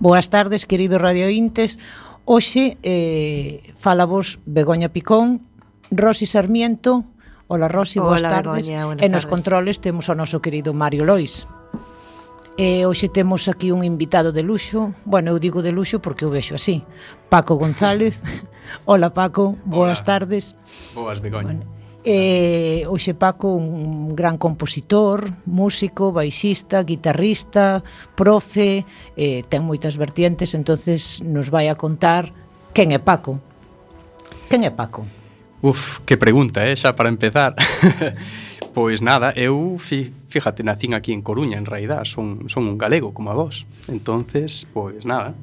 Boas tardes, queridos radiointes. Hoxe eh, falamos Begoña Picón, Rosi Sarmiento, Ola Rosi, boas Hola, tardes. Begoña, e nos tardes. controles temos o noso querido Mario Lois. E hoxe temos aquí un invitado de luxo. Bueno, eu digo de luxo porque o vexo así. Paco González. Hola Paco, boas Hola. tardes. Boas Begoña. Bueno, Eh, hoxe Paco un gran compositor, músico, baixista, guitarrista, profe, eh, ten moitas vertientes, entonces nos vai a contar quen é Paco. Quen é Paco? Uf, que pregunta, eh, xa para empezar. Pois nada, eu, fi, fíjate, nacín aquí en Coruña, en realidad, son, son un galego como a vos. Entonces, pois nada,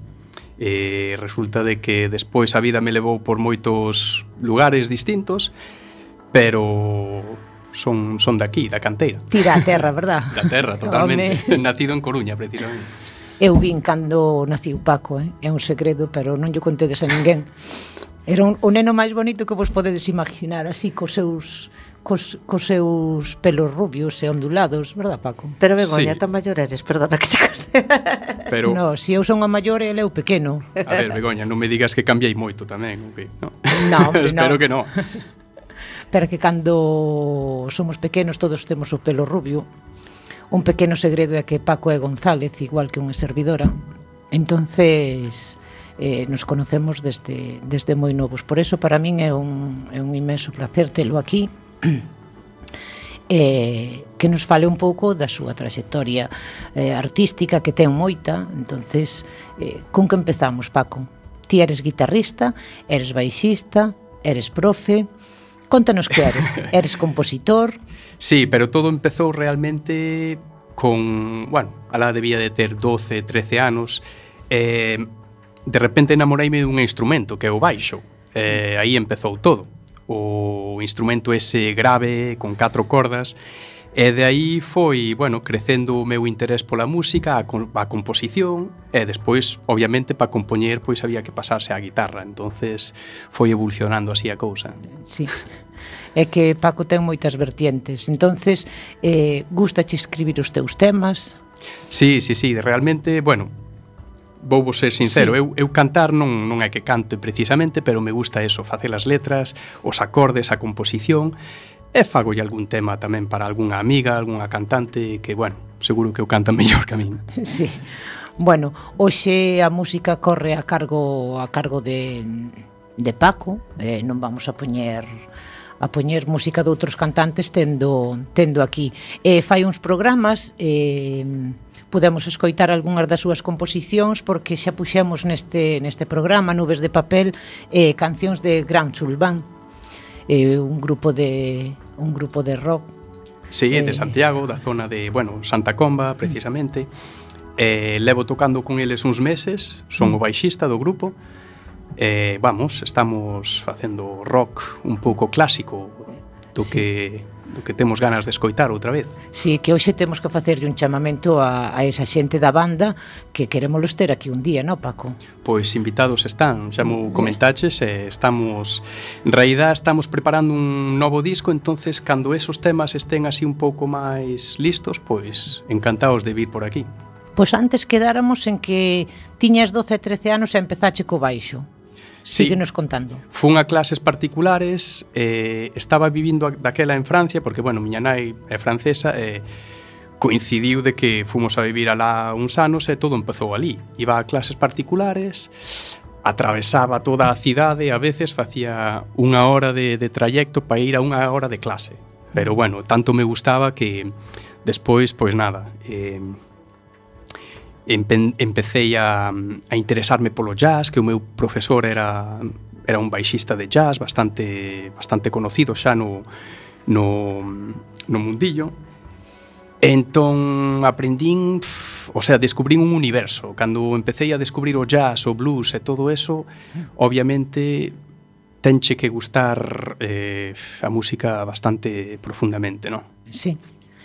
eh, resulta de que despois a vida me levou por moitos lugares distintos, e pero son son de aquí, da canteira. Ti da terra, verdad? da terra, totalmente. Home. Nacido en Coruña, precisamente. Eu vin cando naciu Paco, eh? é un segredo, pero non lle contedes a ninguén. Era un, o neno máis bonito que vos podedes imaginar, así cos seus cos, cos seus pelos rubios e ondulados, verdad, Paco? Pero Begoña, sí. tan maior eres, perdona que te corte. Pero... No, se si eu son a maior, ele é o pequeno. A ver, Begoña, non me digas que cambiei moito tamén, o que? No, no Espero no. que non pero que cando somos pequenos todos temos o pelo rubio. Un pequeno segredo é que Paco é González, igual que unha servidora. Entonces, eh, nos conocemos desde, desde moi novos. Por eso, para min é un, é un imenso placer telo aquí. eh, que nos fale un pouco da súa traxectoria eh, artística que ten moita. Entonces, eh, con que empezamos, Paco? Ti eres guitarrista, eres baixista, eres profe, Contanos que eres. eres compositor? Sí, pero todo empezou realmente con, bueno, alá debía de ter 12, 13 anos, eh, de repente enamoreime dun instrumento que é o baixo. Eh, aí empezou todo. O instrumento ese grave con catro cordas E de aí foi, bueno, crecendo o meu interés pola música, a, a composición, e despois, obviamente, para compoñer, pois había que pasarse á guitarra. entonces foi evolucionando así a cousa. Sí. É que Paco ten moitas vertientes. entonces eh, gustache escribir os teus temas? Sí, sí, sí, realmente, bueno, vou vos ser sincero, sí. eu, eu cantar non, non é que cante precisamente, pero me gusta eso, facer as letras, os acordes, a composición, e fago algún tema tamén para algunha amiga, algunha cantante que, bueno, seguro que o canta mellor que a min. Sí. Bueno, hoxe a música corre a cargo a cargo de de Paco, eh, non vamos a poñer a poñer música de outros cantantes tendo tendo aquí. Eh, fai uns programas eh, podemos escoitar algunhas das súas composicións porque xa puxemos neste neste programa Nubes de papel eh, cancións de Gran Chulbán eh, un grupo de un grupo de rock. Sí, eh, de Santiago, da zona de, bueno, Santa Comba, mm. precisamente. Eh, levo tocando con eles uns meses, son mm. o baixista do grupo. Eh, vamos, estamos facendo rock un pouco clásico do sí. que do que temos ganas de escoitar outra vez. Sí, que hoxe temos que facerlle un chamamento a, a esa xente da banda que queremos los ter aquí un día, no, Paco? Pois invitados están, xa mo comentaches, eh, estamos en realidad estamos preparando un novo disco, entonces cando esos temas estén así un pouco máis listos, pois encantados de vir por aquí. Pois antes quedáramos en que tiñas 12 e 13 anos e empezache co baixo. Sí. Síguenos contando. Fun a clases particulares, eh, estaba vivindo daquela en Francia, porque, bueno, miña nai é francesa, e eh, coincidiu de que fomos a vivir alá uns anos e todo empezou ali. Iba a clases particulares, atravesaba toda a cidade e a veces facía unha hora de, de trayecto para ir a unha hora de clase. Pero, bueno, tanto me gustaba que despois, pois nada, eh, empe, empecé a, a interesarme polo jazz, que o meu profesor era era un baixista de jazz bastante bastante conocido xa no no, no mundillo. E entón aprendín, pff, o sea, descubrín un universo. Cando empecé a descubrir o jazz, o blues e todo eso, obviamente tenche que gustar eh, a música bastante profundamente, non? Sí.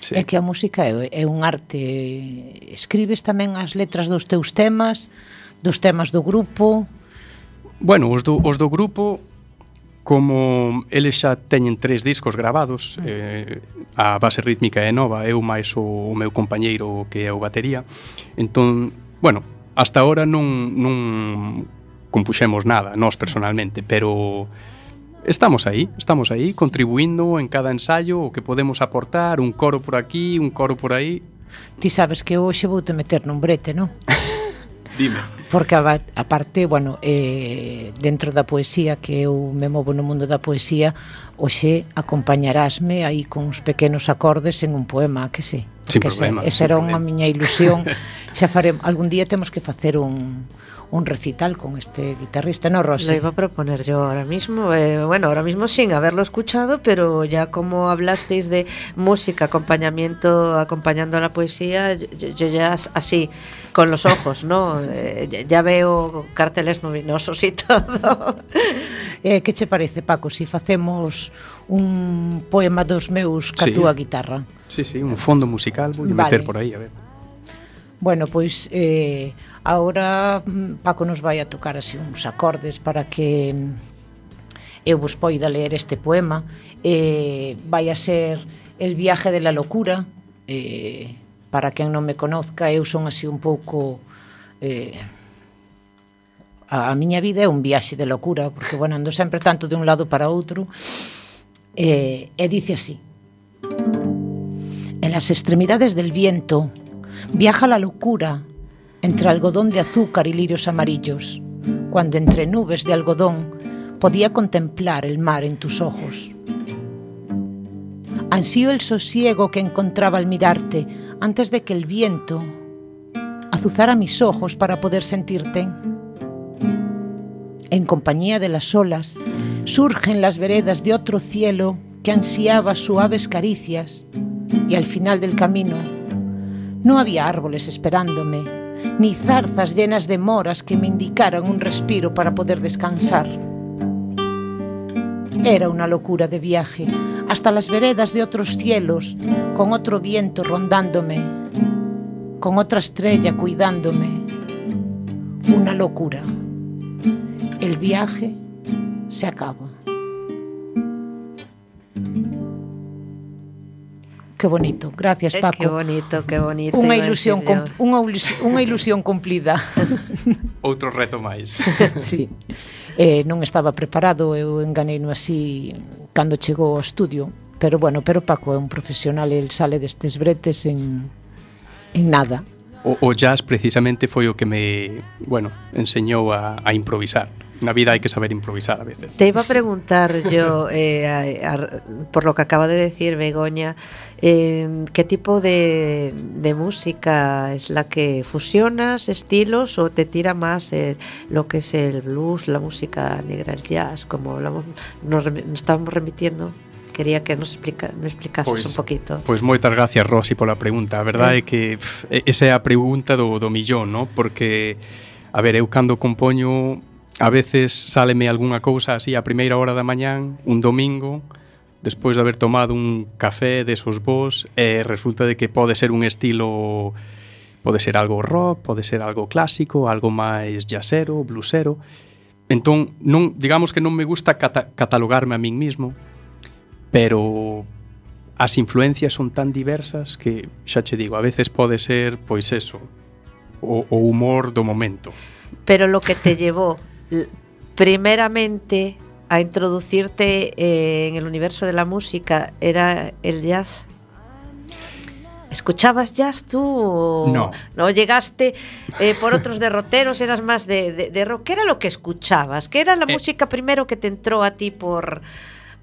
Sí. É que a música é, é un arte. Escribes tamén as letras dos teus temas, dos temas do grupo? Bueno, os do, os do grupo como eles xa teñen tres discos gravados, mm. eh, a base rítmica é nova, eu máis o, o meu compañeiro que é o batería. Entón, bueno, hasta ahora non non compuxemos nada nós personalmente, pero Estamos aí, estamos aí, contribuindo en cada ensaio o que podemos aportar, un coro por aquí, un coro por aí. Ti sabes que hoxe vou te meter nun brete, non? Dime. Porque a parte, bueno, eh, dentro da poesía que eu me movo no mundo da poesía, hoxe acompañarásme aí con uns pequenos acordes en un poema, que se? Sí, sin problema. Esa era unha miña ilusión. Xa faremos, algún día temos que facer un un recital con este guitarrista, ¿no, Rosy? Lo iba a proponer yo ahora mismo. Eh, bueno, ahora mismo sin haberlo escuchado, pero ya como hablasteis de música, acompañamiento, acompañando a la poesía, yo, yo ya así, con los ojos, ¿no? Eh, ya veo carteles luminosos y todo. eh, que che parece, Paco, si facemos un poema dos meus ca sí. guitarra? Sí, sí, un fondo musical, vou vale. meter por aí, a ver. Bueno, pois eh, agora mm, Paco nos vai a tocar así uns acordes para que mm, eu vos poida ler este poema. Eh, vai a ser El viaje de la locura. Eh, para quen non me conozca, eu son así un pouco... Eh, a, a miña vida é un viaxe de locura, porque, bueno, ando sempre tanto de un lado para outro. Eh, e dice así. En las extremidades del viento viaja la locura entre algodón de azúcar y lirios amarillos, cuando entre nubes de algodón podía contemplar el mar en tus ojos. Ansío el sosiego que encontraba al mirarte antes de que el viento azuzara mis ojos para poder sentirte. En compañía de las olas surgen las veredas de otro cielo que ansiaba suaves caricias y al final del camino no había árboles esperándome ni zarzas llenas de moras que me indicaran un respiro para poder descansar. Era una locura de viaje, hasta las veredas de otros cielos, con otro viento rondándome, con otra estrella cuidándome. Una locura. El viaje se acaba. Que bonito. Gracias, eh, Paco. Que bonito, que bonito. Unha ilusión unha unha ilusión cumplida. Outro reto máis. sí. Eh, non estaba preparado, eu enganeino así cando chegou ao estudio, pero bueno, pero Paco é un profesional, e el sale destes bretes en en nada. O, o jazz precisamente foi o que me, bueno, enseñou a, a improvisar. Na vida hai que saber improvisar a veces. Te iba a preguntar yo, eh, a, a, por lo que acaba de decir Begoña, eh, ¿qué tipo de, de música es la que fusionas, estilos, o te tira más eh, lo que es el blues, la música negra, el jazz, como hablamos, nos, nos estábamos remitiendo? quería que nos explica, me explicases pois, un poquito. Pois moitas gracias, Rosy, pola pregunta. A verdade eh. é que pff, esa é a pregunta do, do millón, no? porque, a ver, eu cando compoño a veces sáleme algunha cousa así a primeira hora da mañán, un domingo, despois de haber tomado un café desos vos, eh, resulta de que pode ser un estilo pode ser algo rock, pode ser algo clásico, algo máis jazzero, bluesero. Entón, non, digamos que non me gusta cata catalogarme a min mismo, pero as influencias son tan diversas que xa che digo, a veces pode ser pois eso, o, o humor do momento. Pero lo que te llevó primeramente a introducirte eh, en el universo de la música era el jazz? ¿Escuchabas jazz tú o no? ¿No llegaste eh, por otros derroteros? ¿Eras más de, de, de, rock? ¿Qué era lo que escuchabas? ¿Qué era la eh, música primero que te entró a ti por,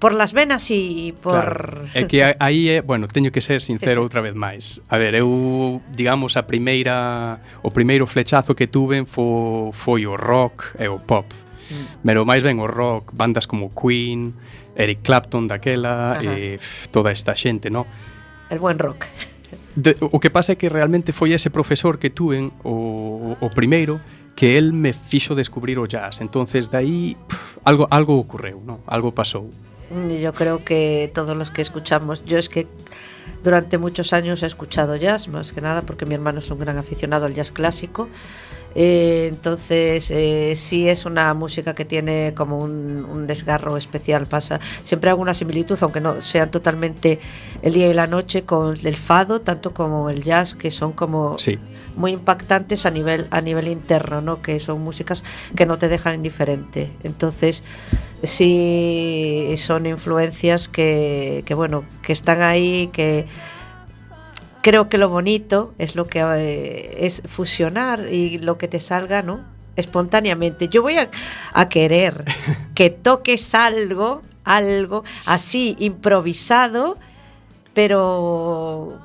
por las venas e por... Claro. É que aí é, bueno, teño que ser sincero outra vez máis. A ver, eu, digamos, a primeira o primeiro flechazo que tuven fo, foi o rock e o pop. Mm. Pero máis ben o rock, bandas como Queen, Eric Clapton daquela Ajá. e toda esta xente, no? El buen rock. De, o que pasa é que realmente foi ese profesor que tuven o, o primeiro que el me fixo descubrir o jazz. Entonces, de aí, algo, algo ocorreu, no? algo pasou. Yo creo que todos los que escuchamos, yo es que durante muchos años he escuchado jazz, más que nada porque mi hermano es un gran aficionado al jazz clásico Eh, entonces, eh, sí es una música que tiene como un, un, desgarro especial. Pasa siempre alguna similitud, aunque no sean totalmente el día y la noche, con el fado, tanto como el jazz, que son como sí. muy impactantes a nivel, a nivel interno, ¿no? que son músicas que no te dejan indiferente. Entonces, sí son influencias que, que bueno, que están ahí, que creo que lo bonito es lo que eh, es fusionar y lo que te salga, ¿no? Espontáneamente. Yo voy a, a querer que toques algo, algo así improvisado, pero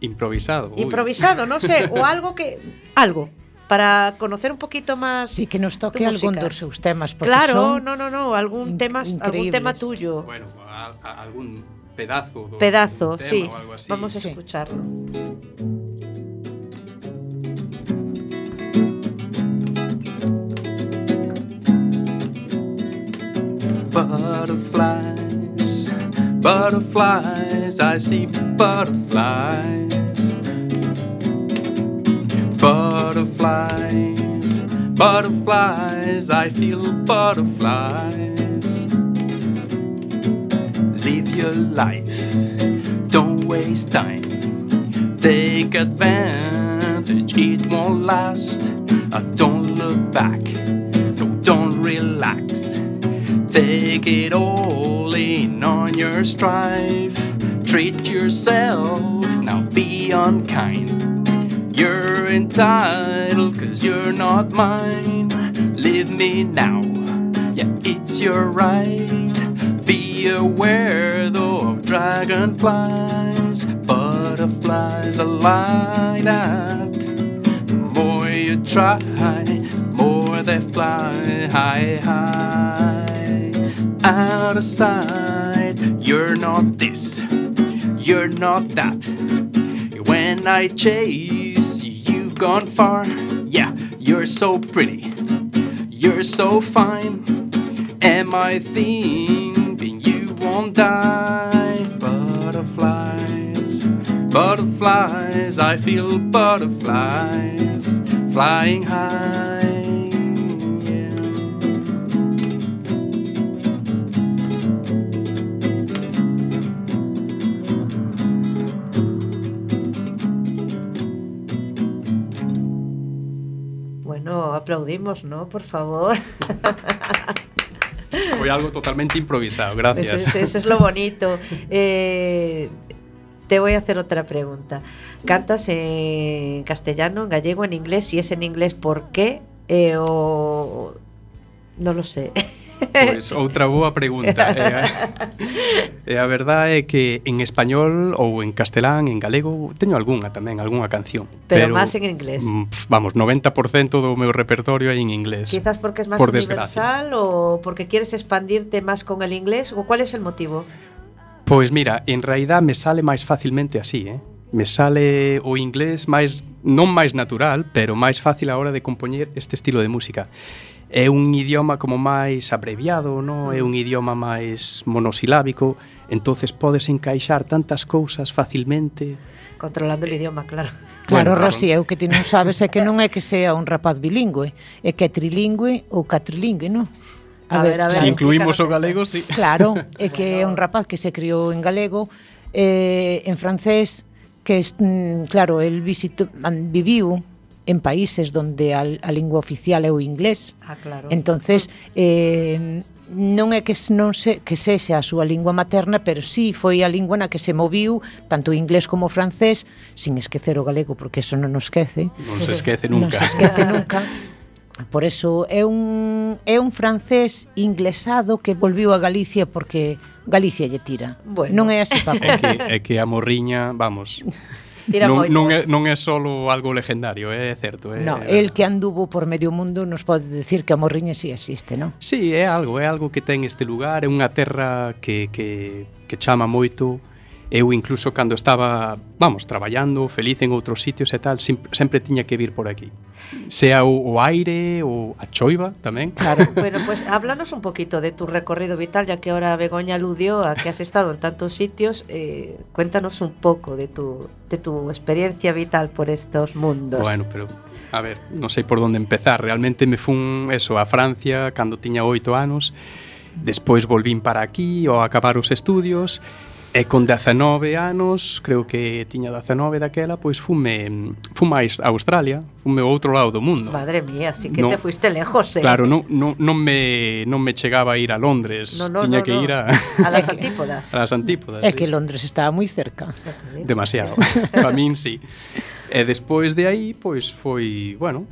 improvisado. Uy. Improvisado, no sé, o algo que algo para conocer un poquito más Sí, que nos toque algún dos seus temas, Claro, son no, no, no, algún tema algún tema tuyo. Bueno, a, a, algún pedazo do, pedazo, do tema sí. ou algo así. Vamos a Sí. escucharlo. Butterflies, butterflies, I see butterflies. Butterflies, butterflies, I feel butterflies. Live your life, don't waste time. Take advantage, it won't last. Uh, don't look back, no, don't relax. Take it all in on your strive. Treat yourself, now be unkind. You're entitled, cause you're not mine. Leave me now, yeah, it's your right. Be aware though of dragonflies, butterflies are like that. The more you try, the more they fly high, high. Out of sight, you're not this, you're not that. When I chase, you've gone far. Yeah, you're so pretty, you're so fine. Am I thinking won't die? Butterflies, butterflies, I feel butterflies flying high. Bueno, aplaudimos, ¿no? Por favor. Algo totalmente improvisado, gracias. Eso, es- eso es lo bonito. Eh, te voy a hacer otra pregunta. ¿Cantas en castellano, en gallego, en inglés? Si es en inglés, ¿por qué? Eh, o no lo sé. Pois outra boa pregunta. E a, e a verdade é que en español ou en castelán, en galego, teño algunha tamén, algunha canción. Pero, pero máis en inglés. Mm, vamos, 90% do meu repertorio é en inglés. Quizás porque es máis por universal ou porque quieres expandirte máis con el inglés, ou cuál é o motivo? Pois mira, en realidad me sale máis facilmente así, eh? me sale o inglés máis non máis natural, pero máis fácil a hora de compoñer este estilo de música é un idioma como máis abreviado, no? é un idioma máis monosilábico, entonces podes encaixar tantas cousas facilmente controlando o idioma, claro. Claro, bueno, Rosy, eu que ti non sabes é que non é que sea un rapaz bilingüe, é que é trilingüe ou catrilingüe, non? A, a ver, a ver, se si incluímos o galego, sí. Claro, é que é un rapaz que se criou en galego, eh, en francés, que mm, claro, el visito, mm, viviu en países donde a, a lingua oficial é o inglés. Ah, claro. Entonces, eh, non é que non se que sexa a súa lingua materna, pero sí foi a lingua na que se moviu tanto o inglés como o francés, sin esquecer o galego, porque eso non nos esquece. Non se esquece nunca. Non se esquece nunca. Por eso é un é un francés inglesado que volviu a Galicia porque Galicia lle tira. Bueno. Non é así, Paco. É que, é que a morriña, vamos, Tira non, moito. non, é, non é solo algo legendario, é certo. É, no, el que anduvo por medio mundo nos pode decir que a Morriña si sí existe, non? Sí, é algo, é algo que ten este lugar, é unha terra que, que, que chama moito, Eu incluso cando estaba, vamos, traballando, feliz en outros sitios e tal, sempre tiña que vir por aquí. Sea o, o aire ou a choiva tamén. Claro, bueno, pues háblanos un poquito de tu recorrido vital, ya que ahora Begoña aludió a que has estado en tantos sitios, eh, cuéntanos un pouco de tu, de tu experiencia vital por estos mundos. Bueno, pero a ver, non sei por onde empezar. Realmente me fun eso a Francia cando tiña oito anos, despois volvín para aquí ao acabar os estudios, E con 19 anos, creo que tiña 19 daquela, pois fume, fume a Australia, fume ao outro lado do mundo. Madre mía, así que no, te fuiste lejos, eh? Claro, non, non, non, me, non me chegaba a ir a Londres, no, no, tiña no, que no. ir a... A las antípodas. a las antípodas, É sí. que Londres estaba moi cerca. Demasiado, para min sí. E despois de aí, pois foi, bueno,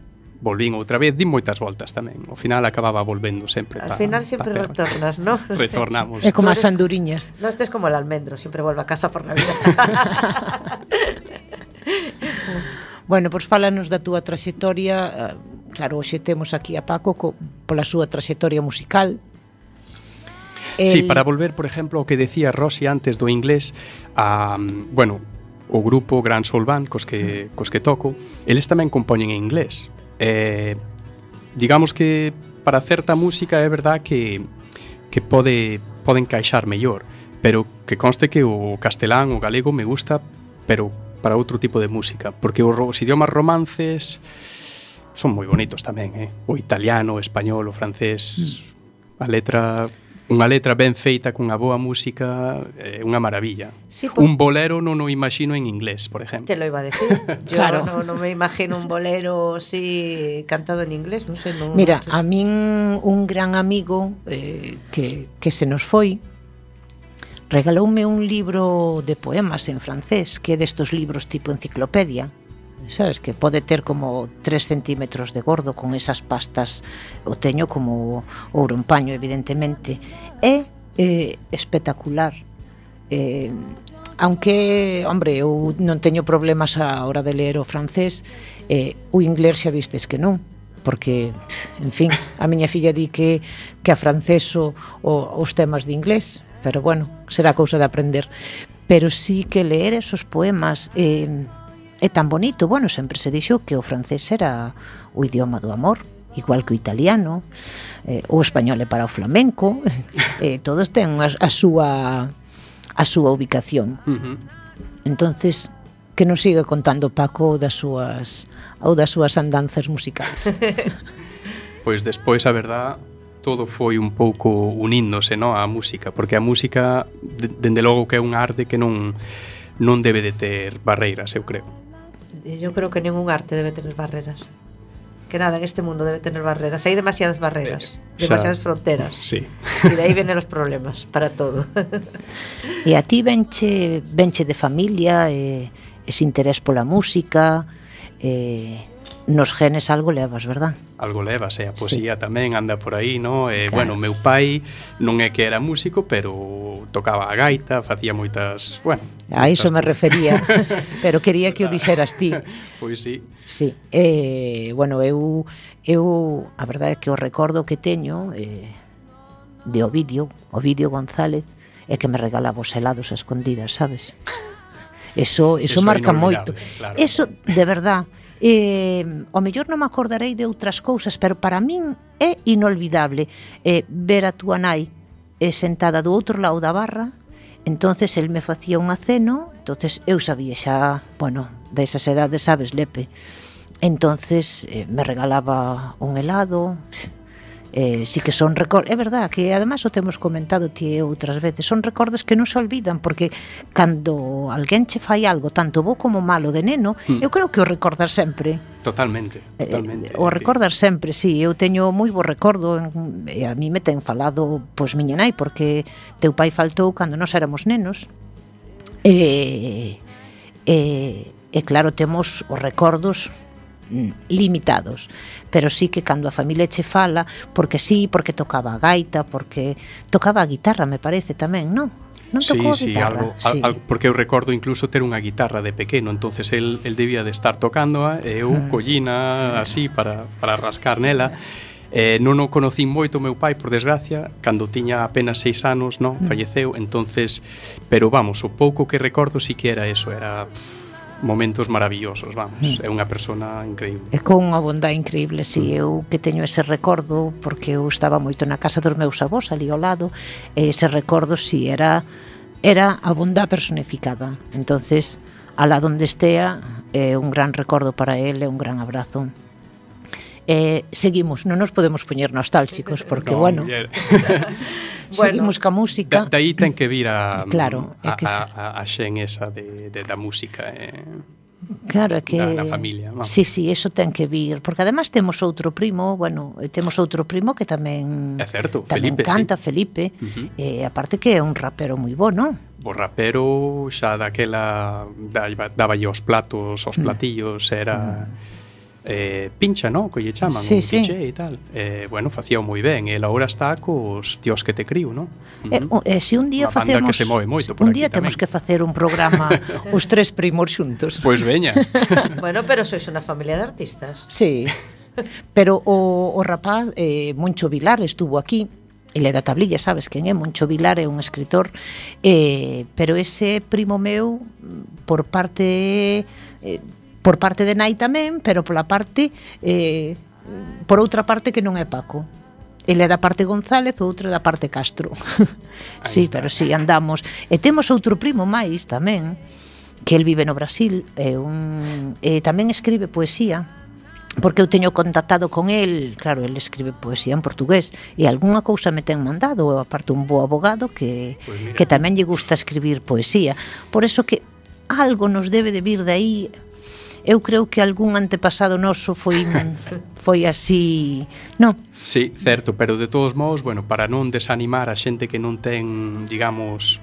volvín outra vez, din moitas voltas tamén. Ao final acababa volvendo sempre. Al pa, final sempre pa retornas, ¿no? Retornamos. É como as anduriñas. Non estes como el almendro, sempre volvo a casa por Navidad. bueno, pois pues, fálanos da túa trayectoria. Eh, claro, hoxe temos aquí a Paco co, pola súa trayectoria musical, El... Sí, para volver, por exemplo, ao que decía Rosy antes do inglés, a, um, bueno, o grupo Grand Soul Band cos que, cos que toco, eles tamén compoñen en inglés eh, digamos que para certa música é verdad que, que pode, pode encaixar mellor, pero que conste que o castelán, o galego me gusta, pero para outro tipo de música, porque os, os idiomas romances son moi bonitos tamén, eh? o italiano, o español, o francés, mm. a letra unha letra ben feita cunha boa música é eh, unha maravilla. Sí, por... Un bolero non o imagino en inglés, por exemplo. Te lo iba a decir. Yo claro. non no me imagino un bolero así cantado en inglés, non sei, non Mira, a min un gran amigo eh, que que se nos foi regaloume un libro de poemas en francés, que é destos libros tipo enciclopedia sabes que pode ter como 3 centímetros de gordo con esas pastas o teño como ouro en paño evidentemente é eh, espectacular eh, aunque, hombre, eu non teño problemas a hora de ler o francés eh, o inglés xa vistes que non porque, en fin, a miña filla di que, que a franceso o, os temas de inglés, pero bueno, será cousa de aprender. Pero sí que leer esos poemas eh, É tan bonito, bueno, sempre se dixo que o francés era o idioma do amor, igual que o italiano, eh, o español é para o flamenco, eh, todos ten a, a súa a súa ubicación. Uh -huh. Entonces, que nos siga contando Paco das súas ou das súas andanzas musicais. pois despois, a verdad, todo foi un pouco uníndose, no, a música, porque a música dende logo que é un arte que non non debe de ter barreiras, eu creo. Yo creo que ningún arte debe tener barreras. Que nada, en este mundo debe tener barreras. Hay demasiadas barreras, eh, demasiadas fronteras. Sí. Y de ahí venen los problemas para todo. e a ti venche, venche de familia, eh, ese interés pola música, eh, nos genes algo levas, verdad? Algo levas, e eh? a poesía sí. tamén anda por aí, no? E, eh, claro. bueno, meu pai non é que era músico, pero tocaba a gaita, facía moitas, bueno... A iso moitas... me refería, pero quería que o dixeras ti. pois sí. Sí, eh, bueno, eu, eu a verdade é que o recordo que teño eh, de Ovidio, Ovidio González, é que me regalaba os helados a escondidas, sabes? Eso, eso, eso marca moito. Claro. Eso, de verdade, eh, o mellor non me acordarei de outras cousas, pero para min é inolvidable eh, ver a túa nai eh, sentada do outro lado da barra, entonces el me facía un aceno, entonces eu sabía xa, bueno, desas edades sabes, Lepe, entonces eh, me regalaba un helado, eh, sí que son recordos, é verdad que además o temos comentado ti outras veces, son recordos que non se olvidan porque cando alguén che fai algo tanto bo como malo de neno, mm. eu creo que o recordar sempre. Totalmente, eh, totalmente. Eh, o recordar sí. sempre, sí, eu teño moi bo recordo, en, a mí me ten falado pois miña nai porque teu pai faltou cando nós éramos nenos. E eh, eh, eh, claro, temos os recordos limitados, pero sí que cando a familia che fala, porque sí, porque tocaba a gaita, porque tocaba a guitarra, me parece tamén, non? Non tocou sí, a guitarra. Algo, sí. Al, porque eu recordo incluso ter unha guitarra de pequeno, entonces el, el debía de estar tocándoa e eu ah. collina así para, para rascar nela. Eh, non o conocín moito meu pai, por desgracia, cando tiña apenas seis anos, non, mm. falleceu, entonces, pero vamos, o pouco que recordo si que era eso, era pff, momentos maravillosos, vamos, mm. é unha persona increíble. E con unha bondade increíble, si sí, eu que teño ese recordo, porque eu estaba moito na casa dos meus avós ali ao lado, e ese recordo si sí, era era a bondade personificada. Entonces, alá donde estea, é un gran recordo para el, é un gran abrazo. Eh, seguimos, non nos podemos poñer nostálxicos porque, no, bueno, bueno, seguimos ca música. Da, daí ten que vir a, claro, é que a, a, a xen esa de, de, da música. Eh. Claro, é que... Na, na familia, vamos. Sí, sí, eso ten que vir. Porque además temos outro primo, bueno, eh, temos outro primo que tamén... É certo, tamén Felipe, canta, sí. Felipe. Uh -huh. Eh, aparte que é un rapero moi bo, non? O rapero xa daquela daba os platos, os mm. platillos, era... Uh -huh eh, pincha, no? Que lle chaman sí, un sí. DJ e tal. Eh, bueno, facía moi ben, eh, e agora está cos tíos que te criu, no? Uh -huh. Eh, se eh, si un día facemos que se move moito por Un día temos tamén. que facer un programa os tres primos xuntos. Pois pues veña. bueno, pero sois unha familia de artistas. Sí. Pero o, o rapaz eh, Moncho Vilar estuvo aquí Ele da tablilla, sabes quen é? Moncho Vilar é un escritor eh, Pero ese primo meu Por parte eh, por parte de nai tamén, pero pola parte eh, por outra parte que non é Paco. Ele é da parte González, outra da parte Castro. sí, está. pero sí, andamos. E temos outro primo máis tamén, que el vive no Brasil, é un e tamén escribe poesía porque eu teño contactado con el, claro, el escribe poesía en portugués e algunha cousa me ten mandado, eu aparte un bo abogado que pues mira. que tamén lle gusta escribir poesía. Por eso que algo nos debe de vir de aí eu creo que algún antepasado noso foi foi así, non? Sí, certo, pero de todos modos, bueno, para non desanimar a xente que non ten, digamos,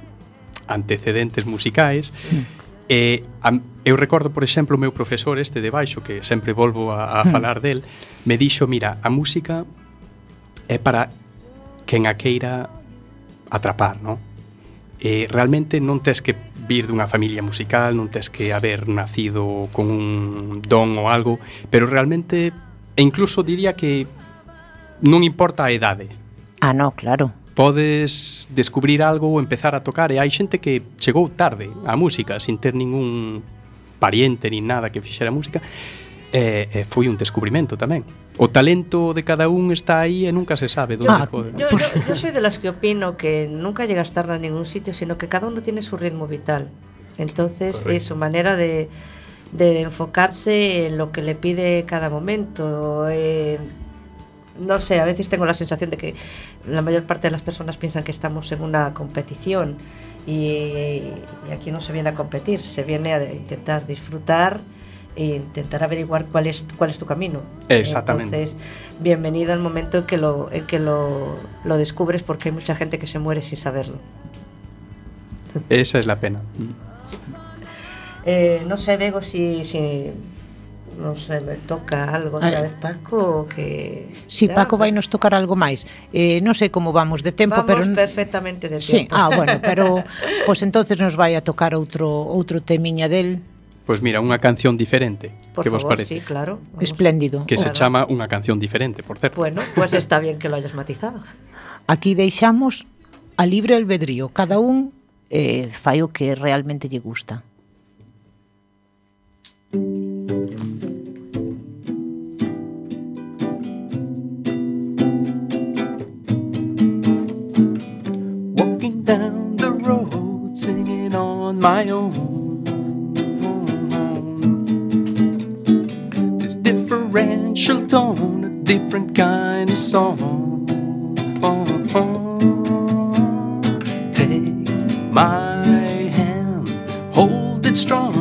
antecedentes musicais, hmm. eh, a, eu recordo, por exemplo, o meu profesor este de baixo, que sempre volvo a, a hmm. falar del, me dixo, mira, a música é para quen a queira atrapar, non? E eh, realmente non tes que vir dunha familia musical, non tes que haber nacido con un don ou algo, pero realmente e incluso diría que non importa a idade. Ah, no, claro. Podes descubrir algo ou empezar a tocar e hai xente que chegou tarde á música sin ter ningún pariente nin nada que fixera música e, e foi un descubrimento tamén o talento de cada un está aí e nunca se sabe donde Ah, pode Yo, yo, yo soy de las que opino que nunca llegas tarde a ningún sitio, sino que cada uno tiene su ritmo vital. Entonces Correcto. es su manera de, de enfocarse en lo que le pide cada momento. Eh, no sé, a veces tengo la sensación de que la mayor parte de las personas piensan que estamos en una competición y, y aquí no se viene a competir, se viene a intentar disfrutar e intentar averiguar cuál es, cuál es tu camino. Exactamente. Entonces, bienvenido al momento en que, lo, en que lo, lo descubres porque hay mucha gente que se muere sin saberlo. esa es la pena Eh, no sé, Bego, si, si no sé, me toca algo otra Ah. vez Paco que... Si Ya, Paco vai nos tocar algo máis. Eh, non sei como vamos de tempo, Vamos pero perfectamente de Sí, tiempo. ah, bueno, pero pois pues entonces nos vai a tocar outro outro temiña del Pois pues mira, unha canción diferente. Por que favor, vos parece? Sí, claro. Vamos. Espléndido. Que claro. se chama unha canción diferente, por certo. Bueno, pues está bien que lo hayas matizado. Aquí deixamos a libre albedrío. Cada un eh, fai o que realmente lle gusta. Walking down the road singing on my own differential tone, a different kind of song. Take my hand, hold it strong.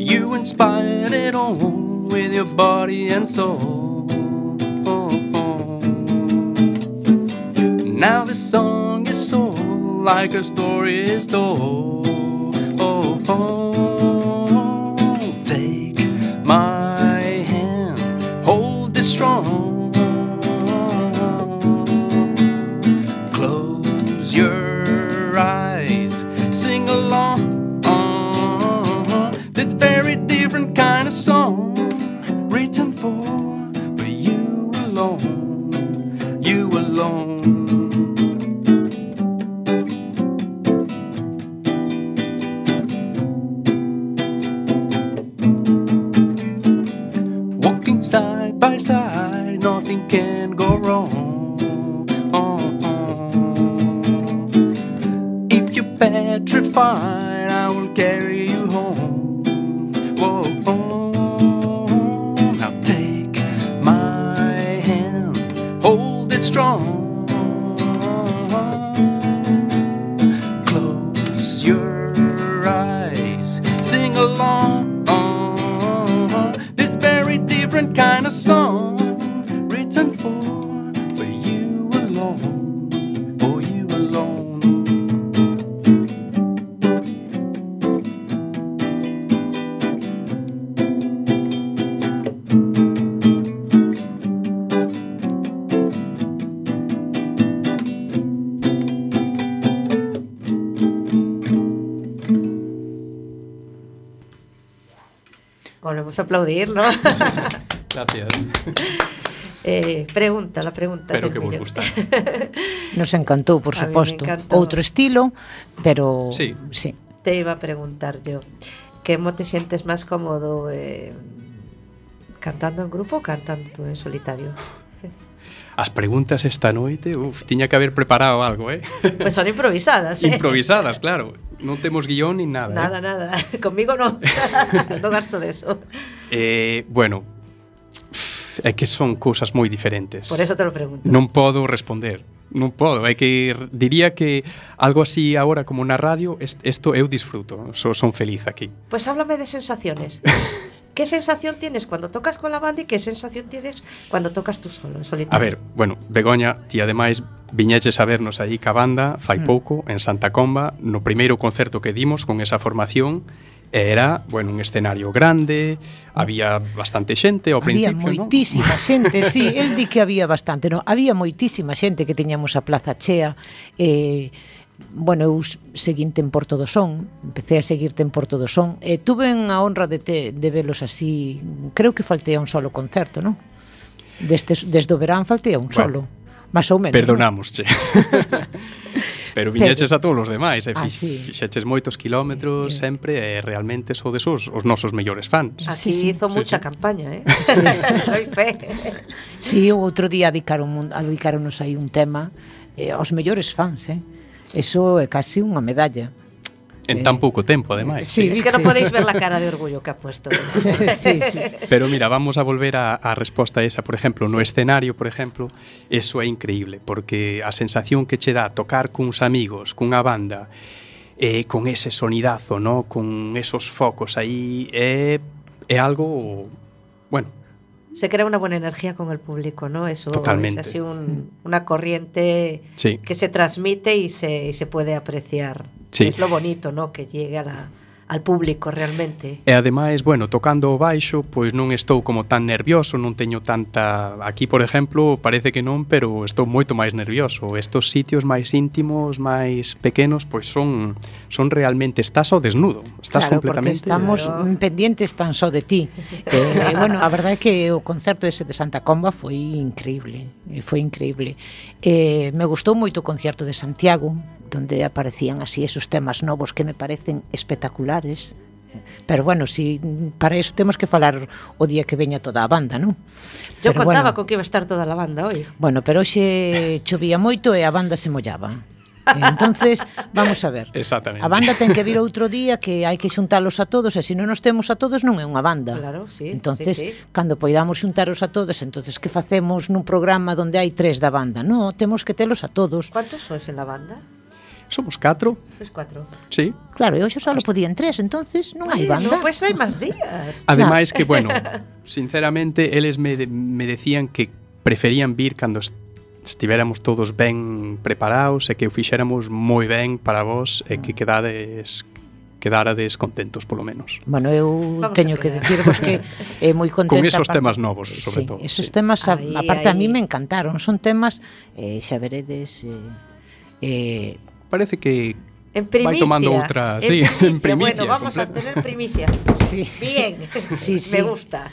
You inspired it all with your body and soul. Now this song is so like a story is told. Volvemos a aplaudir, ¿no? Gracias. eh, pregunta, la pregunta. Espero del que vos gustara. Nos encantou, por A mí me suposto. encantó. Outro estilo, pero Sí. sí. Te iba a preguntar yo, ¿cómo te sientes más cómodo eh, cantando en grupo o cantando en solitario? As preguntas esta noite, uf, tiña que haber preparado algo, eh? Pois pues son improvisadas, eh? Improvisadas, claro. Non temos guión ni nada. Nada, eh? nada. Conmigo non. non gasto de eso. Eh, bueno, é que son cousas moi diferentes. Por eso te lo pregunto. Non podo responder. Non podo, é que diría que algo así agora como na radio, isto eu disfruto, so, son feliz aquí. Pois pues háblame de sensaciones. ¿Qué sensación tienes cuando tocas con la banda y qué sensación tienes cuando tocas tú solo, en solitario? A ver, bueno, Begoña, ti ademais viñeches a vernos aí ca banda fai mm. pouco en Santa Comba, no primeiro concerto que dimos con esa formación era, bueno, un escenario grande, había bastante xente ao había principio, Había moitísima ¿no? xente, sí, el di que había bastante, no, había moitísima xente que teñamos a plaza chea, eh, bueno, eu seguinte en Porto do Son, empecé a seguirte en Porto do Son, e tuve a honra de, te, de velos así, creo que faltei a un solo concerto, non? Desde, desde o verán faltei a un bueno, solo, máis ou menos. Perdonamos, che. Pero viñeches a todos os demais, e eh? Ah, sí. fixeches moitos kilómetros sí, sempre e eh, realmente sodes os, os nosos mellores fans. Así sí, hizo sí, mucha sí. campaña, eh? Sí. Doi fe. Sí, o outro día dedicaron, dedicaronos aí un tema eh, aos mellores fans, eh? Eso é casi unha medalla. En tan eh, pouco tempo, ademais. Sí, sí. Es que non podéis ver la cara de orgullo que ha puesto. sí, sí. Pero mira, vamos a volver a, a resposta esa. Por exemplo, no sí. escenario, por exemplo, eso é increíble, porque a sensación que che dá tocar cuns amigos, cunha banda, eh, con ese sonidazo, ¿no? con esos focos aí, é, é algo, bueno, Se crea una buena energía con el público, ¿no? Eso Totalmente. es así un- una corriente sí, que se transmite y se, y se puede apreciar. Sí. Es lo bonito, ¿no? Que llegue a la- al público realmente. E ademais, bueno, tocando o baixo, pois non estou como tan nervioso, non teño tanta aquí, por exemplo, parece que non, pero estou moito máis nervioso. Estos sitios máis íntimos, máis pequenos, pois son son realmente estás ao desnudo, estás claro, completamente estamos claro. pendientes tan só de ti. eh, bueno, a verdade é que o concerto ese de Santa Comba foi increíble, eh, foi increíble. Eh, me gustou moito o concerto de Santiago, donde aparecían así esos temas novos que me parecen espectaculares. Pero bueno, si para eso temos que falar o día que veña toda a banda, non? Yo pero contaba bueno, con que iba a estar toda a banda hoy. Bueno, pero hoxe chovía moito e a banda se mollaba. Entonces, vamos a ver. Exactamente. A banda ten que vir outro día que hai que xuntalos a todos, e se non nos temos a todos non é unha banda. Claro, sí. Entonces, sí, sí. cando poidamos xuntaros a todos, entonces que facemos nun programa onde hai tres da banda? No, temos que telos a todos. Cuántos sois en la banda? Somos catro. Sois cuatro. Sí. Claro, e hoxe só podían tres, entonces non hai banda. Pois pues hai máis días. Ademais que, bueno, sinceramente, eles me, de, me decían que preferían vir cando estivéramos todos ben preparados e que o fixéramos moi ben para vos e que quedades quedarades contentos polo menos. Bueno, eu Vamos teño que dicirvos que é moi contenta con esos temas novos, sobre sí, todo. Esos sí. temas aparte a mí me encantaron, son temas eh xa veredes eh, eh parece que en primicia. Vai tomando outra, en sí, primicia. en primicia. Bueno, vamos a tener primicia. Sí. Bien. Sí, sí. Me gusta.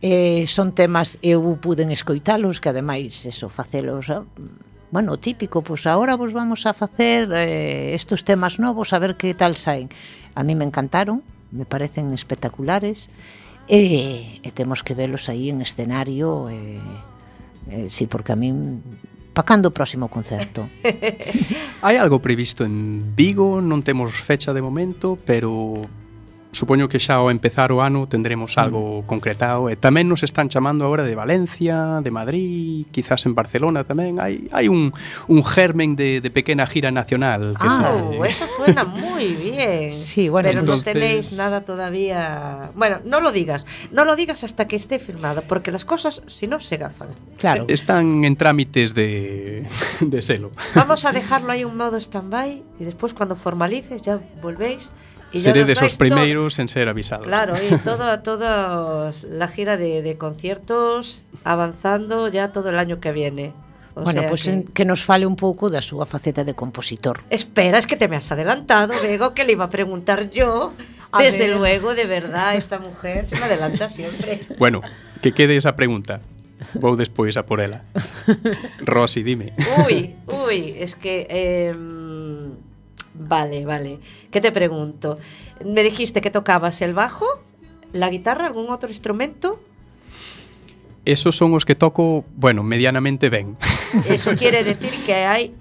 Eh, son temas eu puden escoitalos, que ademais eso facelos ah, Bueno, típico, pois pues agora vos vamos a facer eh, estes temas novos a ver que tal saen. A mí me encantaron, me parecen espectaculares e, eh, e temos que velos aí en escenario eh, eh, sí, porque a mí Pa cando o próximo concerto? Hai algo previsto en Vigo, non temos fecha de momento, pero supoño que xa ao empezar o ano tendremos algo mm. concretado e tamén nos están chamando agora de Valencia, de Madrid, quizás en Barcelona tamén. Hai hai un un germen de, de pequena gira nacional que ah, oh, eso suena moi bien. sí, bueno, pero entonces... no tenéis nada todavía. Bueno, no lo digas, no lo digas hasta que esté firmado porque las cosas si no se gafan. Claro. Están en trámites de de selo. Vamos a dejarlo ahí un modo stand-by y después cuando formalices ya volvéis Y Seré de esos primeros en ser avisados. Claro, y todo, todo la gira de, de, conciertos avanzando ya todo el año que viene. O bueno, pues que... que nos fale un pouco da súa faceta de compositor. Espera, es que te me has adelantado, Bego, que le iba a preguntar yo. A Desde ver. luego, de verdad, esta mujer se me adelanta siempre. Bueno, que quede esa pregunta. Vou despois a por ela. Rosy, dime. Uy, uy, es que... Eh, Vale, vale. ¿Qué te pregunto? Me dijiste que tocabas el bajo, la guitarra, algún otro instrumento. Esos son os que toco, bueno, medianamente ben. Eso quiere decir que hai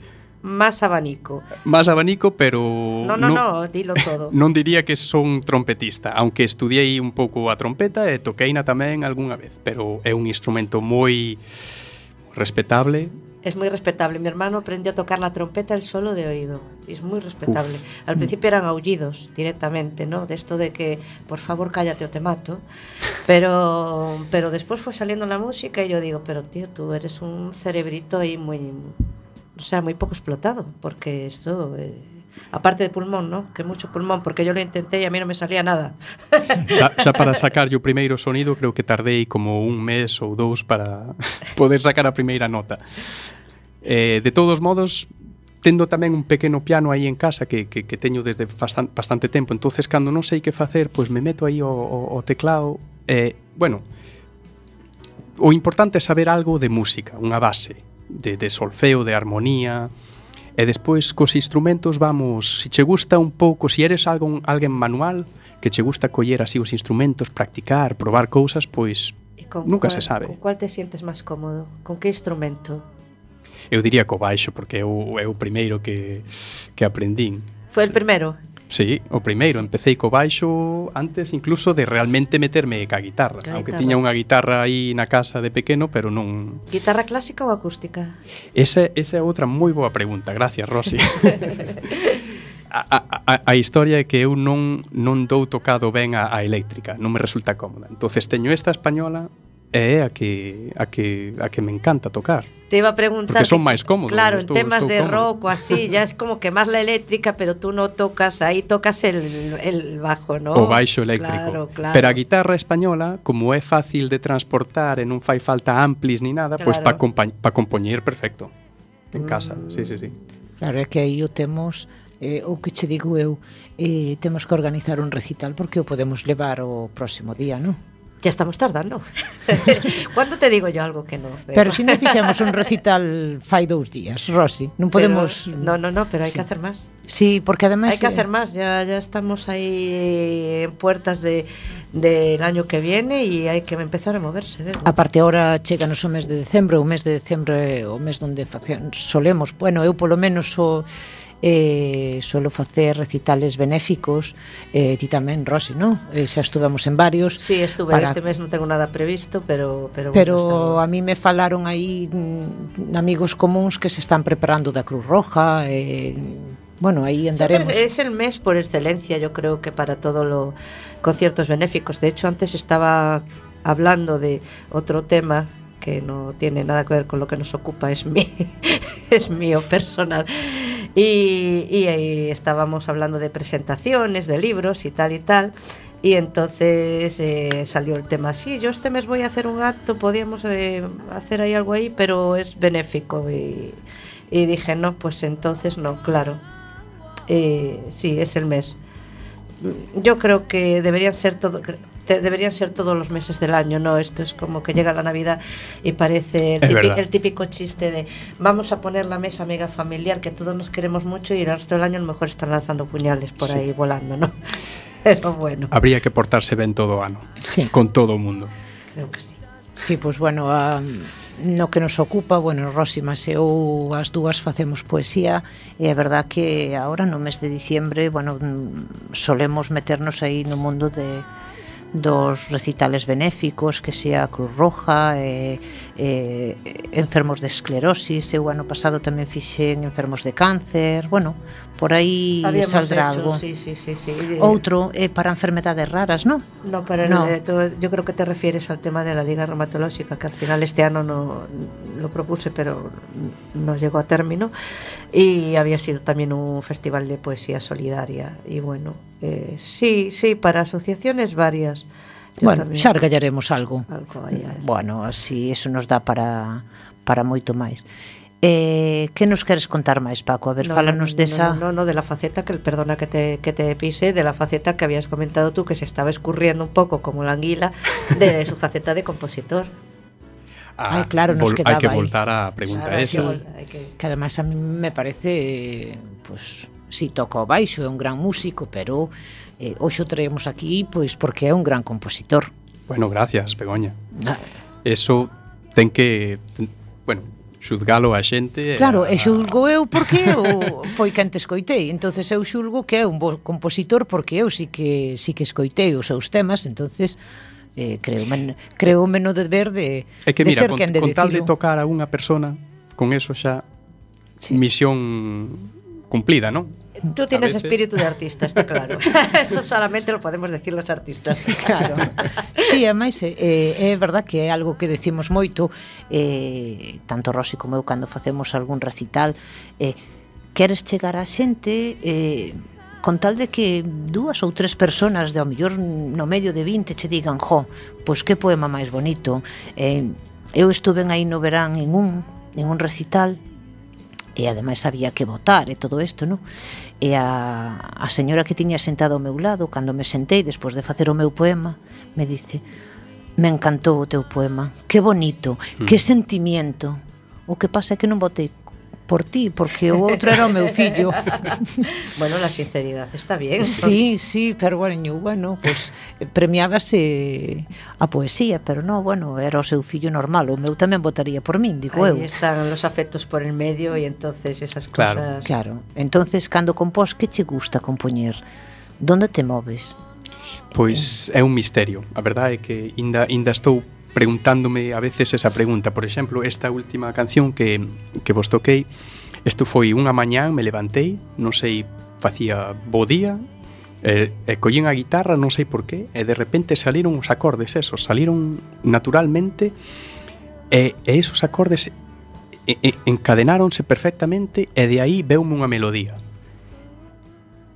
más abanico. Más abanico, pero... No, no, no, no dilo todo. Non diría que son trompetista, aunque estudiei un pouco a trompeta e toqueina tamén algunha vez, pero é un instrumento moi respetable es muy respetable. Mi hermano aprendió a tocar la trompeta el solo de oído. Es muy respetable. Al principio eran aullidos directamente, ¿no? De esto de que, por favor, cállate o te mato. Pero, pero después fue saliendo la música y yo digo, pero tío, tú eres un cerebrito ahí muy, o sea, muy poco explotado, porque esto... Eh, aparte de pulmón, ¿no? Que mucho pulmón, porque yo lo intenté e a mí non me salía nada. Xa, xa para sacar o primeiro sonido creo que tardei como un mes ou dous para poder sacar a primeira nota. Eh, de todos modos, tendo tamén un pequeno piano aí en casa que, que, que teño desde bastante tempo, entonces cando non sei que facer, pois me meto aí o, o, o teclado e, eh, bueno, o importante é saber algo de música, unha base de, de solfeo, de armonía, e despois cos instrumentos vamos, se che gusta un pouco, se eres algún, alguén manual, que che gusta coller así os instrumentos, practicar, probar cousas, pois nunca cual, se sabe. Con cual te sientes máis cómodo? Con que instrumento? Eu diría co baixo, porque é o, é o primeiro que, que aprendín. Foi o primeiro? Sí, o primeiro, sí. empecé co baixo antes incluso de realmente meterme ca guitarra, ca aunque guitarra. tiña unha guitarra aí na casa de pequeno, pero non... Guitarra clásica ou acústica? Esa, esa é outra moi boa pregunta, gracias, Rosy. a, a, a historia é que eu non, non dou tocado ben a, a eléctrica, non me resulta cómoda. entonces teño esta española, é a que a que a que me encanta tocar. Te iba a preguntar porque son máis cómodos. Claro, estou, en temas de cómodo. rock o así, ya es como que más la eléctrica, pero tú no tocas ahí, tocas el, el bajo, ¿no? O baixo eléctrico. Claro, claro. Pero a guitarra española, como é fácil de transportar e non fai falta amplis ni nada, claro. pois pues para pa compoñer perfecto en casa. Mm. Sí, sí, sí. Claro, é que aí o temos eh, o que che digo eu, eh, temos que organizar un recital porque o podemos levar o próximo día, non? ya estamos tardando. ¿Cuándo te digo yo algo que no? Pero, pero si non fixemos un recital fai dous días, Rosy, non podemos... Pero, no, no, no, pero hai sí. que hacer máis. Sí, porque además... Hai que hacer máis, ya, ya estamos aí en puertas de del año que viene e hai que empezar a moverse debo. A parte ahora cheganos o mes de decembro O mes de decembro o mes onde facemos, solemos Bueno, eu polo menos o eh, solo facer recitales benéficos eh, ti tamén, Rosy, non? Eh, xa estuvemos en varios Sí, estuve, para... este mes non tengo nada previsto pero, pero, pero bueno, a mí me falaron aí mm, amigos comuns que se están preparando da Cruz Roja eh, bueno, aí andaremos sí, es el mes por excelencia yo creo que para todo lo conciertos benéficos de hecho antes estaba hablando de otro tema que no tiene nada que ver con lo que nos ocupa, es, mi, es mío personal. Y, y, y, estábamos hablando de presentaciones, de libros y tal y tal. Y entonces eh, salió el tema, sí, yo este mes voy a hacer un acto, podíamos eh, hacer ahí algo ahí, pero es benéfico. Y, dije, no, pues entonces no, claro. Eh, sí, es el mes. Yo creo que deberían ser todo, deberían ser todos los meses del año, ¿no? Esto es como que llega la Navidad y parece el, típico, el típico, chiste de vamos a poner la mesa mega familiar que todos nos queremos mucho y el resto del año a lo mejor están lanzando puñales por sí. ahí volando, ¿no? Pero bueno. Habría que portarse bien todo ano, sí. con todo el mundo. Creo que sí. Sí, pues, bueno, a, no que nos ocupa, bueno, Rosy e eu as dúas facemos poesía e é verdad que agora no mes de diciembre, bueno, mm, solemos meternos aí no mundo de dos recitales benéficos que sea a Cruz Roja e, e enfermos de esclerosis. Eu ano pasado tamén fixen enfermos de cáncer. Bueno, por aí Habíamos saldrá hecho, algo. Sí, sí, sí, sí. Outro é eh, para enfermedades raras, ¿no? No, para no. El, todo, yo creo que te refieres al tema de la Liga Reumatológica, que al final este ano no lo propuse, pero no llegó a término y había sido también un festival de poesía solidaria y bueno, eh, sí, sí, para asociaciones varias. Yo bueno, también. xa argallaremos algo. algo aí, eh. bueno, así eso nos dá para para moito máis. Eh, que nos queres contar máis, Paco? A ver, no, fálanos desa... No, no, no, de la faceta, que perdona que te, que te pise, de la faceta que habías comentado tú, que se estaba escurriendo un pouco como la anguila, de su faceta de compositor. Ah, Ay, claro, nos quedaba Hay que voltar ahí. a pregunta claro, esa. Sí, que... que además a mí me parece, pues, si toca o baixo, é un gran músico, pero eh, hoxe o traemos aquí pois porque é un gran compositor. Bueno, gracias, Begoña. Ah. Eso ten que ten, bueno, xuzgalo a xente. Claro, a, e xulgo eu porque eu foi quen te escoitei. Entonces eu xulgo que é un bo compositor porque eu sí que sí que escoitei os seus temas, entonces eh, creo, men, creo menos deber de, é que, de mira, ser con, quen de con tal de tocar a unha persona, con eso xa sí. misión cumplida, non? Tú tienes veces... espíritu de artista, está claro. Eso solamente lo podemos decir los artistas. Claro. Sí, ademais, eh, eh é verdad que é algo que decimos moito, eh, tanto Rosy como eu, cando facemos algún recital, eh, queres chegar á xente... Eh, con tal de que dúas ou tres personas de ao mellor no medio de 20 che digan jo, pois que poema máis bonito eh, eu estuve aí no verán en un, en un recital e ademais había que votar e todo isto, non? E a, a señora que tiña sentado ao meu lado, cando me sentei despois de facer o meu poema, me dice me encantou o teu poema, que bonito, mm. que sentimiento. O que pasa é que non votei por ti, porque o outro era o meu fillo. bueno, la sinceridade está bien. Sí, sí, pero bueno, bueno, pues, eh, premiábase a poesía, pero no, bueno, era o seu fillo normal, o meu tamén votaría por min, digo Ahí eu. Aí están los afectos por el medio e entonces esas claro. cosas... Claro, entonces cando compós, que che gusta compoñer? Donde te moves? Pois é un misterio. A verdade é que inda, inda estou preguntándome a veces esa pregunta. Por exemplo, esta última canción que, que vos toquei, isto foi unha mañán, me levantei, non sei, facía bo día, e, e collín a guitarra, non sei por qué, e de repente saliron os acordes esos, saliron naturalmente, e, e esos acordes e, e, encadenáronse perfectamente e de aí veume unha melodía.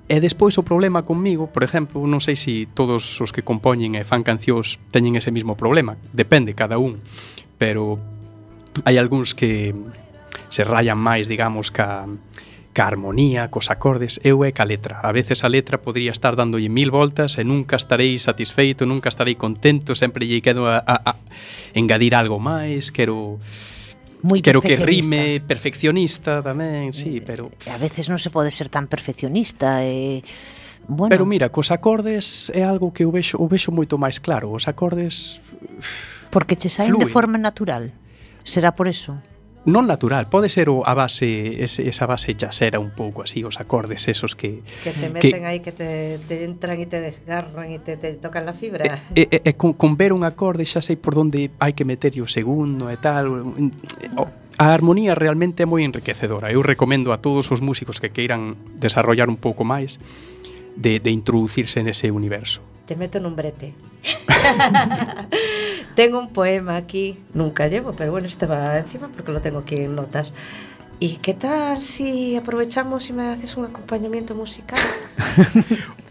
E despois o problema comigo, por exemplo, non sei se si todos os que compoñen e fan cancións teñen ese mismo problema, depende cada un, pero hai algúns que se rayan máis, digamos, ca, ca armonía, cos acordes, eu é ca letra. A veces a letra podría estar dándolle mil voltas e nunca estarei satisfeito, nunca estarei contento, sempre lle quedo a, a, a engadir algo máis, quero moi Quero que rime, perfeccionista tamén, sí, eh, pero... E A veces non se pode ser tan perfeccionista, e... Bueno. Pero mira, cos acordes é algo que o vexo, o vexo moito máis claro. Os acordes... Porque che saen fluir. de forma natural. Será por eso? non natural, pode ser o, a base ese, esa base xasera un pouco así, os acordes esos que que te mm. meten que, aí que te, te entran e te desgarran e te, te tocan la fibra. E, e, e con, con ver un acorde xa sei por onde hai que meter o segundo e tal. O, a armonía realmente é moi enriquecedora. Eu recomendo a todos os músicos que queiran desarrollar un pouco máis de, de introducirse nese universo. Te meto en un brete. tengo un poema aquí, nunca llevo, pero bueno, este va encima porque lo tengo aquí en notas. ¿Y qué tal si aprovechamos y me haces un acompañamiento musical?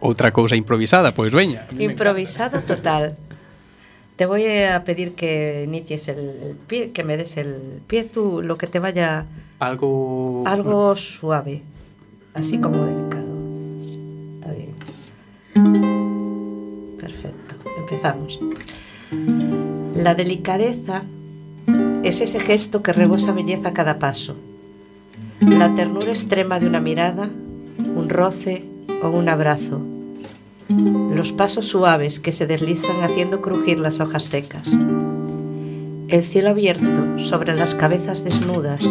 Outra cousa improvisada, pois veña. Improvisado total. Te voy a pedir que inicies el pie, que me des el pie, tú lo que te vaya Algo algo suave, así como delicado. Está bien. Perfecto, empezamos. La delicadeza es ese gesto que rebosa belleza a cada paso. La ternura extrema de una mirada, un roce o un abrazo. Los pasos suaves que se deslizan haciendo crujir las hojas secas. El cielo abierto sobre las cabezas desnudas,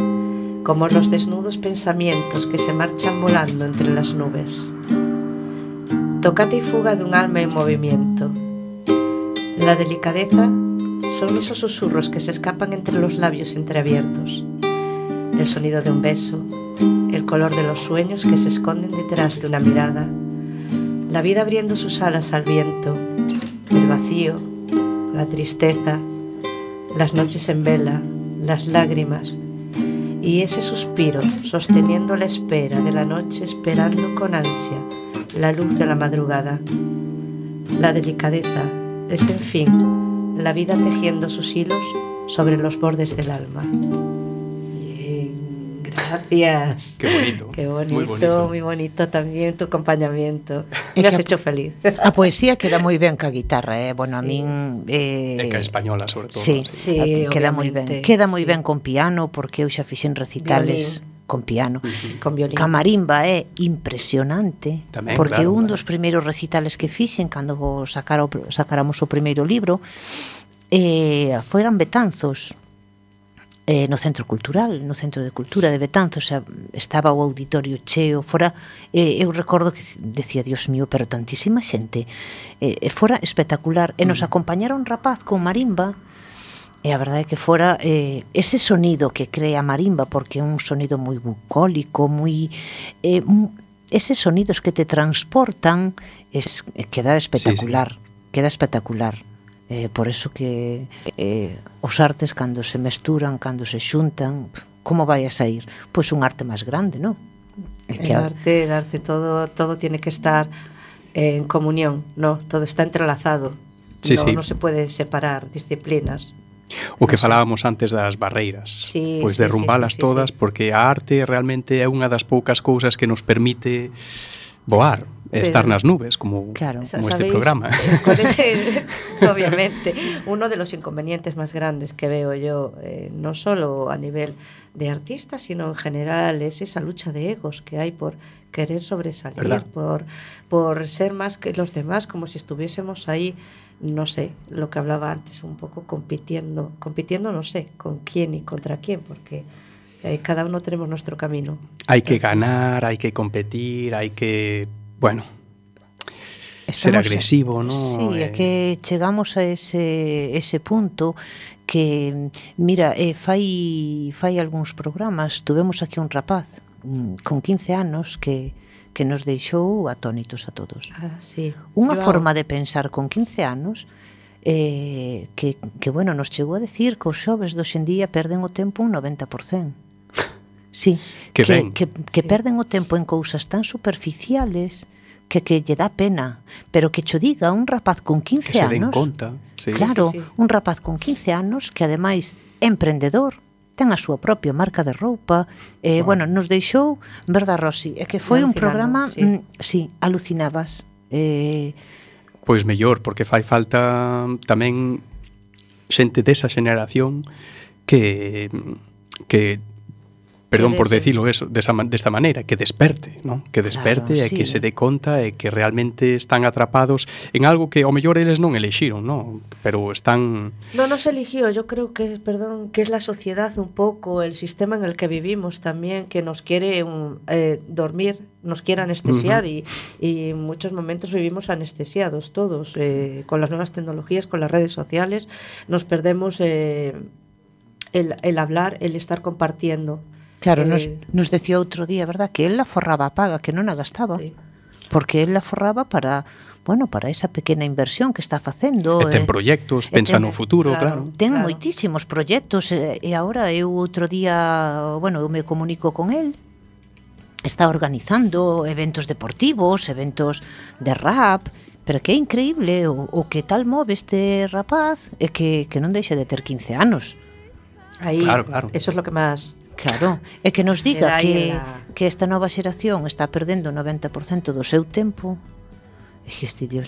como los desnudos pensamientos que se marchan volando entre las nubes. Tocate y fuga de un alma en movimiento. La delicadeza son esos susurros que se escapan entre los labios entreabiertos. El sonido de un beso, el color de los sueños que se esconden detrás de una mirada, la vida abriendo sus alas al viento, el vacío, la tristeza, las noches en vela, las lágrimas y ese suspiro sosteniendo la espera de la noche esperando con ansia la luz de la madrugada. La delicadeza es, en fin, la vida tejiendo sus hilos sobre los bordes del alma. Gracias. Qué bonito. Qué bonito, Muy bonito. muy bonito también tu acompañamiento. Me has a- hecho feliz. A poesía queda moi ben ca guitarra, eh? Bueno, a Sí. min... Eh, E a española, sobre todo. Sí, Sí, a- queda moi ben. Queda moi sí. ben con piano, porque eu xa fixen recitales Violín. con piano, uh -huh. con violín. Camarimba é impresionante, Tamén, porque claro, un dos primeiros recitales que fixen cando sacara o, sacáramos o primeiro libro, eh, foran Betanzos, eh, no Centro Cultural, no Centro de Cultura de Betanzos, xa estaba o auditorio cheo, fora, eh, eu recordo que decía, Dios mío, pero tantísima xente, eh, fora espectacular, e nos mm. acompañaron un rapaz con marimba, E a verdade é que fora eh, ese sonido que crea a marimba, porque é un sonido moi bucólico, moi... Eh, eses sonidos que te transportan, es, eh, queda espectacular, sí, sí. queda espectacular. Eh, por eso que eh, os artes cando se mesturan, cando se xuntan, como vai a sair? Pois un arte máis grande, non? El que... arte, el arte, todo, todo tiene que estar en comunión, ¿no? Todo está entrelazado. Sí, no, sí. no se puede separar disciplinas. O que falábamos antes das barreiras, sí, pois sí, derrumbalas sí, sí, todas sí, sí. porque a arte realmente é unha das poucas cousas que nos permite voar, Pero- estar nas nubes como, Claro. Como este programa. Cuál es el- obviamente, uno de los inconvenientes más grandes que veo yo, eh, no solo a nivel de artista, sino en general, es esa lucha de egos que hay por querer sobresalir, ¿Verdad? por, por ser más que los demás, como si estuviésemos ahí, no sé, lo que hablaba antes, un poco compitiendo, compitiendo no sé, con quién y contra quién, porque eh, cada uno tenemos nuestro camino. Hai que ganar, hai que competir, hai que, bueno, Estamos, ser agresivo, ¿no? Sí, é eh, que chegamos a ese, ese punto que, mira, eh, fai, fai algúns programas, tuvemos aquí un rapaz mm, con 15 anos que que nos deixou atónitos a todos. Ah, sí. Unha Yo... forma de pensar con 15 anos eh, que, que, bueno, nos chegou a decir que os xoves doxendía perden o tempo un 90%. Sí, que, que, ben. que, que sí. perden o tempo en cousas tan superficiales que, que lle dá pena, pero que cho diga un rapaz con 15 que se anos. conta. Sí, claro, sí, sí. un rapaz con 15 anos que ademais é emprendedor, ten a súa propia marca de roupa. Eh, bueno. bueno, nos deixou, verdad, Rosy, é que foi Alucinando, un programa, sí, mm, sí alucinabas. Eh, pois mellor, porque fai falta tamén xente desa xeración que que perdón por decilo eso, desa, man- desta maneira, que desperte, ¿no? Que desperte Claro, e que sí. se dé conta e que realmente están atrapados en algo que ao mellor eles non elixiron, ¿no? Pero están No nos eligió, yo creo que, perdón, que es la sociedad un poco, el sistema en el que vivimos también, que nos quiere un, eh, dormir, nos quiere anestesiar y, y en muchos momentos vivimos anestesiados todos, eh, con las nuevas tecnologías, con las redes sociales, nos perdemos eh, el, el hablar, el estar compartiendo. Claro, eh, nos, nos decía outro día, verdad, que ela forraba a paga, que non a gastaba. Sí. Porque ela forraba para, bueno, para esa pequena inversión que está facendo. E ten eh, proxectos, e eh, pensa ten, eh, no futuro, claro. claro. Ten claro. moitísimos proxectos e, eh, e agora eu outro día, bueno, eu me comunico con el está organizando eventos deportivos, eventos de rap, pero que é increíble o, o que tal move este rapaz e que, que non deixe de ter 15 anos. Aí, claro, claro. Eso es lo que más Claro, é que nos diga que, que esta nova xeración está perdendo o 90% do seu tempo. É Dios...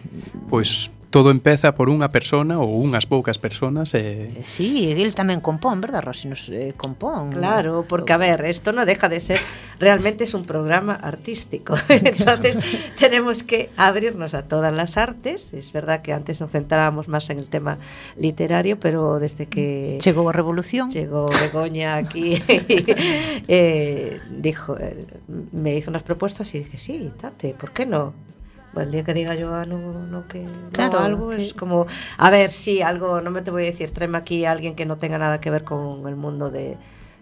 Pois todo empeza por unha persona ou unhas poucas personas e... Eh... Sí, el tamén compón, verdad, Rosy? Nos eh, compón. Claro, porque, a ver, esto no deja de ser... Realmente es un programa artístico. Entonces, tenemos que abrirnos a todas las artes. Es verdad que antes nos centrábamos más en el tema literario, pero desde que... Chegou a Revolución. Llegó Begoña aquí. eh, dijo, eh, me hizo unas propuestas y dije, sí, tate, ¿por qué no? el día que diga yo, ah, no, no, que no, claro, algo que... es como, a ver, sí, algo, no me te voy a decir, tráeme aquí a alguien que no tenga nada que ver con el mundo de,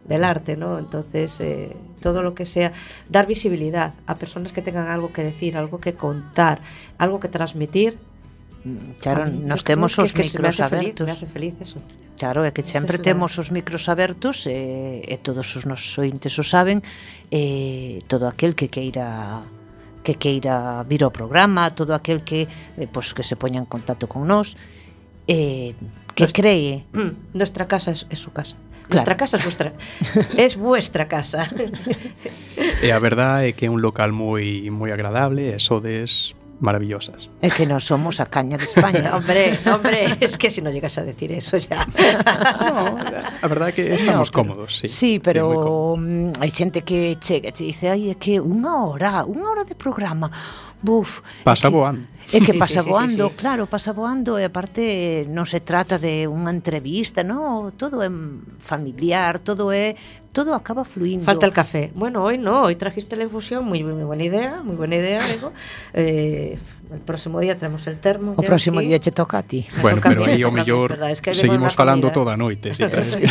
del arte, ¿no? Entonces, eh, todo lo que sea, dar visibilidad a personas que tengan algo que decir, algo que contar, algo que transmitir. Mm, claro, mí, nos temos os que, micros que abertos. Feliz, me hace feliz eso. Claro, é que sempre temos os micros abertos e, e todos os nosos ointes o saben e todo aquel que queira que queira vir ao programa, todo aquel que eh, pois que se poña en contacto con nós eh, que Nuestra, cree. Mm, nuestra casa es, es su casa. Claro. Nuestra casa es vuestra. es vuestra casa. e a verdade é que é un local moi moi agradable, e sodes maravillosas. é que nós somos a caña de España. hombre hombre es que si no llegas a decir eso ya No, a verdade é que estamos No, pero- cómodos, sí. Sí, pero cómodos. mm, hai xente que che dice, ai, é que unha hora, unha hora de programa. Buf, Pasa é que, voando. É que Sí, pasa sí, sí, sí, voando, sí. claro, pasa voando e aparte non se trata de unha entrevista, no, todo é familiar, todo é todo acaba fluindo. Falta el café. Bueno, hoy no, hoy trajiste la infusión, muy, muy buena idea, muy buena idea, Bego. Eh, el próximo día traemos el termo. O próximo aquí. día che toca a ti. Bueno, toca pero aí o mellor es que seguimos falando comida. toda a noite, si traes. Sí.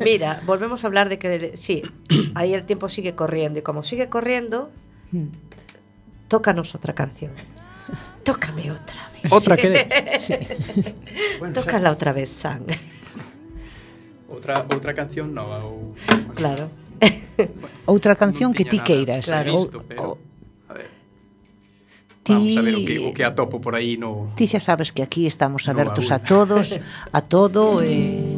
Mira, volvemos a hablar de que sí, ahí el tiempo sigue corriendo y como sigue corriendo, Hmm. tócanos outra canción. Tócame outra vez. Outra que des. Sí. bueno, Tócala xa. outra vez, San. Outra, outra canción nova ou... Claro. outra canción que ti queiras. Claro. Visto, pero, o, a ver. Ti... Vamos a ver o que, o que atopo por aí no... Ti xa sabes que aquí estamos abertos no a todos, a todo, e... Eh...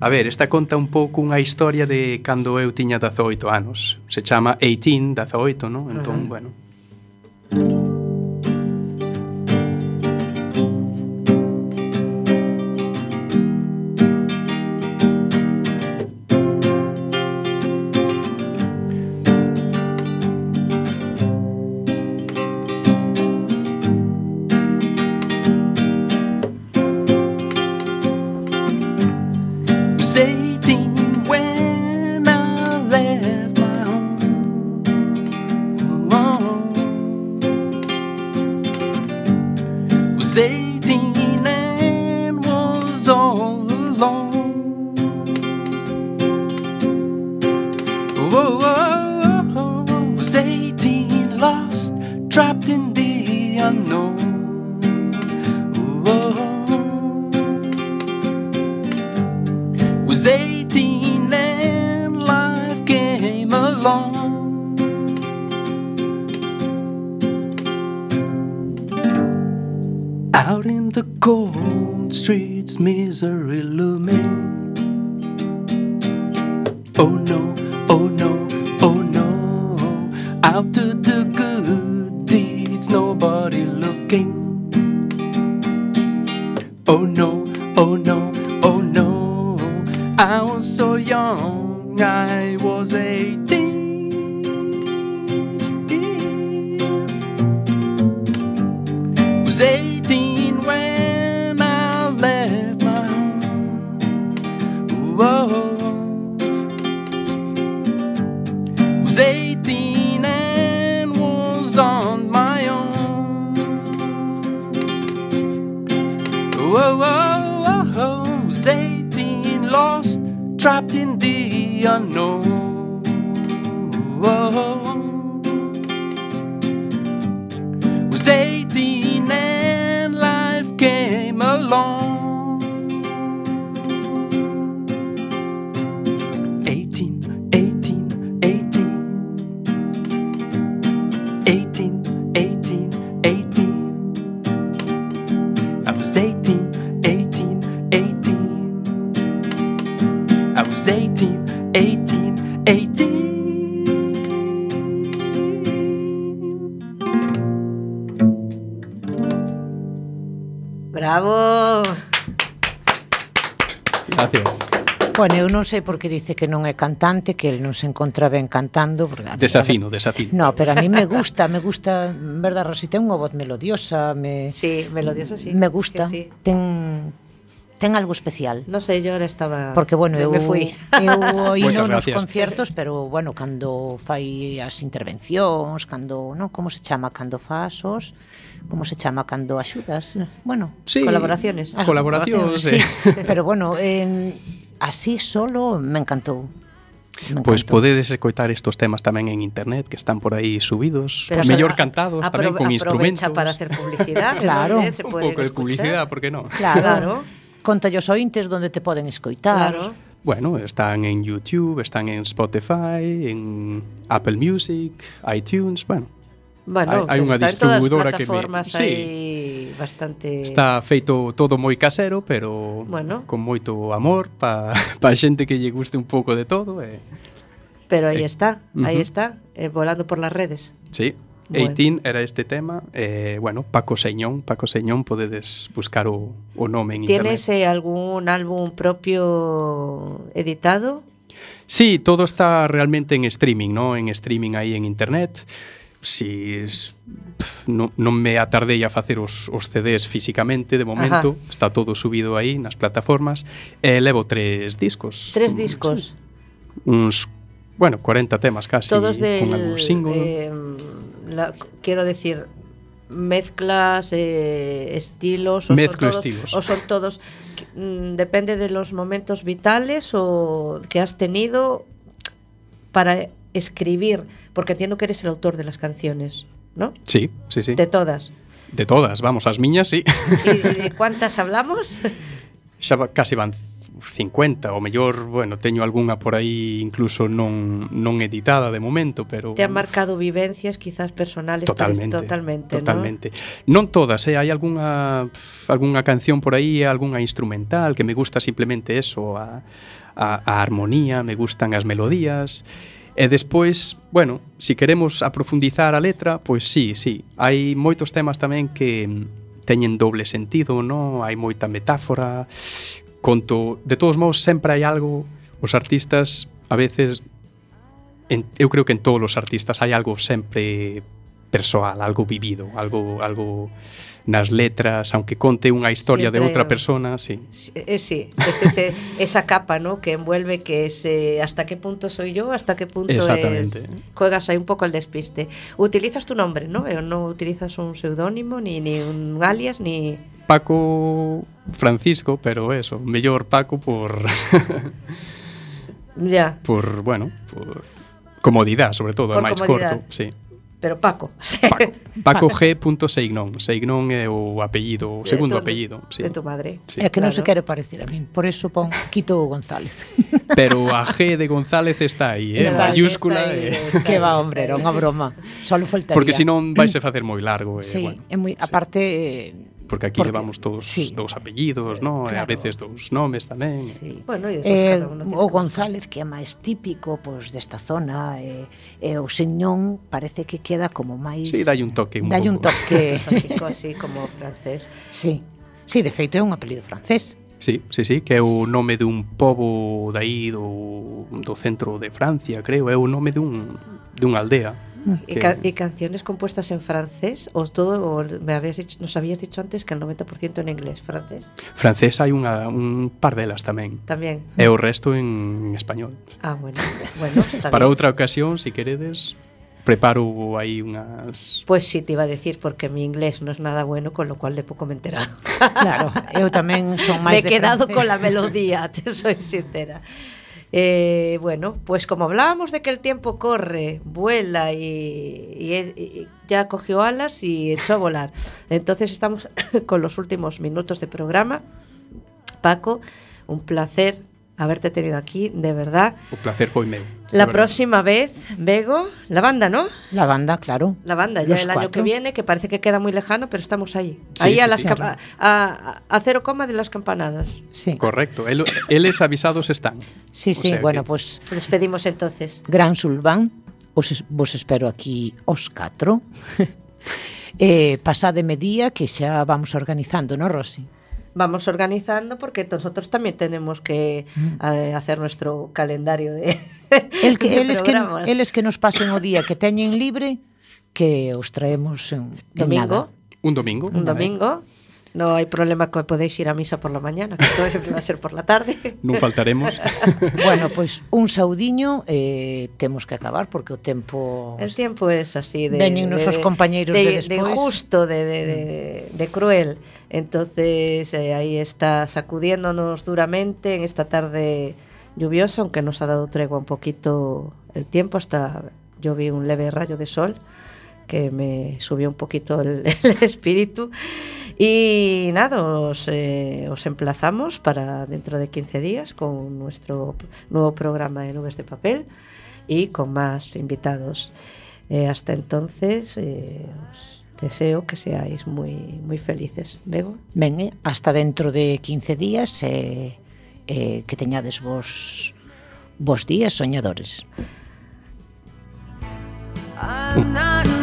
A ver, esta conta un pouco unha historia de cando eu tiña 18 anos. Se chama 18, 18, non? Entón, uh -huh. bueno. 18 its misery 18, 18, 18. Bravo. Gracias. Bueno, eu non sei por que dice que non é cantante, que el non se encontra ben cantando. Desafino, mí, desafino. No, pero a mí me gusta, me gusta, en verdad, Rosita, é unha voz melodiosa. Me, sí, melodiosa, sí. Me gusta. Sí. Ten, ten algo especial? No sei, yo estaba Porque bueno, eu me fui. eu indo nos gracias. pero bueno, cando fai as intervencións, cando, non, como se chama cando fas os como se chama cando axudas, bueno, sí, colaboraciones. Ah, as colaboracións, sí. sí. pero bueno, eh, así solo me encantou. Me pois podedes escoitar estos temas tamén en internet que están por aí subidos, Pero mellor cantados tamén con instrumentos. para hacer publicidad, ¿eh? claro, ¿eh? se puede Un pouco de publicidad, por que non? Claro. claro. Contallos ointes onde te poden escoitar. Claro. Bueno, están en YouTube, están en Spotify, en Apple Music, iTunes, bueno. Bueno, hai, hai unha distribuidora que me... Sí. Bastante Está feito todo moi casero, pero bueno. con moito amor para pa xente que lle guste un pouco de todo e. Pero aí eh. está, aí uh -huh. está, eh, volando por las redes. Sí. Bueno. 18 era este tema, eh, bueno, Paco Señón, Paco Señón podedes buscar o, o nome en Tienes internet. Tienes eh, algún álbum propio editado? Sí, todo está realmente en streaming, ¿no? En streaming aí en internet. Si es, pff, non, non me atardei a facer os, os CDs físicamente de momento, Ajá. está todo subido aí nas plataformas. E eh, levo tres discos. Tres mm, discos. Uns bueno, 40 temas casi. Todos del, con algún single. Eh, la- quiero decir, mezclas, eh, estilos... O Mezclo son todos, estilos. O son todos... mm, depende de los momentos vitales o que has tenido para escribir, porque entiendo que eres el autor de las canciones, ¿no? Sí, sí, sí. De todas. De todas, vamos, as miñas, sí. ¿Y, y de cuántas hablamos? xa casi van 50, o mellor, bueno, teño algunha por aí incluso non, non editada de momento, pero... Te han marcado vivencias quizás personales totalmente, pero totalmente, totalmente. ¿no? Non todas, eh? hai algunha, algunha canción por aí, algunha instrumental que me gusta simplemente eso, a, a, a armonía, me gustan as melodías, E despois, bueno, si queremos aprofundizar a letra, pois sí, sí, hai moitos temas tamén que teñen doble sentido, no? hai moita metáfora, conto... De todos modos, sempre hai algo, os artistas a veces, en, eu creo que en todos os artistas hai algo sempre persoal, algo vivido, algo algo nas letras, aunque conte unha historia Siempre, de outra persona, sí. Eh, sí, es ese, esa capa, ¿no? que envuelve que es eh, hasta qué punto soy yo, hasta qué punto Exactamente. es juegas ahí un poco al despiste. Utilizas tu nombre, ¿no? Pero no utilizas un seudónimo ni ni un alias ni Paco Francisco, pero eso, mellor Paco por ya. Por, bueno, por comodidade, sobre todo, por é máis corto, sí pero Paco. Paco, Paco G. Seignon. Seignon é o apellido, o segundo de tu, apellido. Sí. De tu madre. Sí. É que claro. non se quere parecer a min, por eso pon Quito González. Pero a G de González está aí, eh? Está mayúscula. Está aí, eh. está está que va, hombre, era unha broma. Solo faltaría. Porque senón vais a facer moi largo. Eh, sí, bueno, é moi, sí. aparte, eh, porque aquí porque, levamos todos sí. dous apellidos, no? Claro. E a veces dous nomes tamén. Sí. Bueno, e eh, o González que é máis típico pois desta zona e, eh, e eh, o Señón parece que queda como máis Sí, dai un toque un dai un toque exótico así como francés. Sí. Sí, de feito é un apelido francés. Sí, sí, sí, que é o nome dun pobo dai do, do centro de Francia, creo, é o nome dun, dunha aldea. Y, ca y, canciones compuestas en francés o todo o me habías dicho, nos habías dicho antes que el 90% en inglés, francés. Francés hai unha, un par delas tamén. Tamén. E o resto en, español. Ah, bueno. bueno está Para outra ocasión, se si queredes, preparo aí unhas... Pois pues sí, te iba a decir, porque mi inglés non é nada bueno, con lo cual de pouco me enterado. claro, eu tamén son máis de Me he quedado francés. con la melodía, te soy sincera. Eh, bueno, pues como hablábamos de que el tiempo corre, vuela y, y- y ya cogió alas y echó a volar. Entonces estamos con los últimos minutos de programa. Paco, un placer haberte tenido aquí, de verdad. O placer meu. La próxima vez, Bego, la banda, ¿no? La banda, claro. La banda, ya Los el año que viene, que parece que queda muy lejano, pero estamos ahí. Sí, ahí a, las sí. cam- Claro. a, a- a cero coma de las campanadas. Sí. Correcto, el, eles avisados están. Sí, O sí, sea bueno, que- pues Despedimos entonces. Gran Sulván, os, es- vos espero aquí os catro. eh, pasademe día que xa vamos organizando, non, Rosy? vamos organizando porque nosotros también tenemos que mm. eh, hacer nuestro calendario de el que, de eles que eles que nos pasen o día que teñen libre que os traemos en, domingo. en nada. un domingo. Un domingo. No hay problema que podéis ir a misa por la mañana, que va a ser por la tarde. Non faltaremos. Bueno, pois un saudiño eh, temos que acabar porque o tempo El tiempo es así de Veñen nosos compañeiros de de, despois. injusto, de, de, de, de cruel. Entonces eh, ahí está sacudiéndonos duramente en esta tarde lluviosa, aunque nos ha dado tregua un poquito el tiempo, hasta yo vi un leve rayo de sol que me subió un poquito el, el espíritu. Y nada, os, eh, os emplazamos para dentro de 15 días con nuestro nuevo programa de Nubes de Papel y con más invitados. Eh, hasta entonces, eh, os deseo que seáis muy, muy felices. Bebo. Ben, eh, hasta dentro de 15 días eh, eh, que teñades vos vos días soñadores. I'm not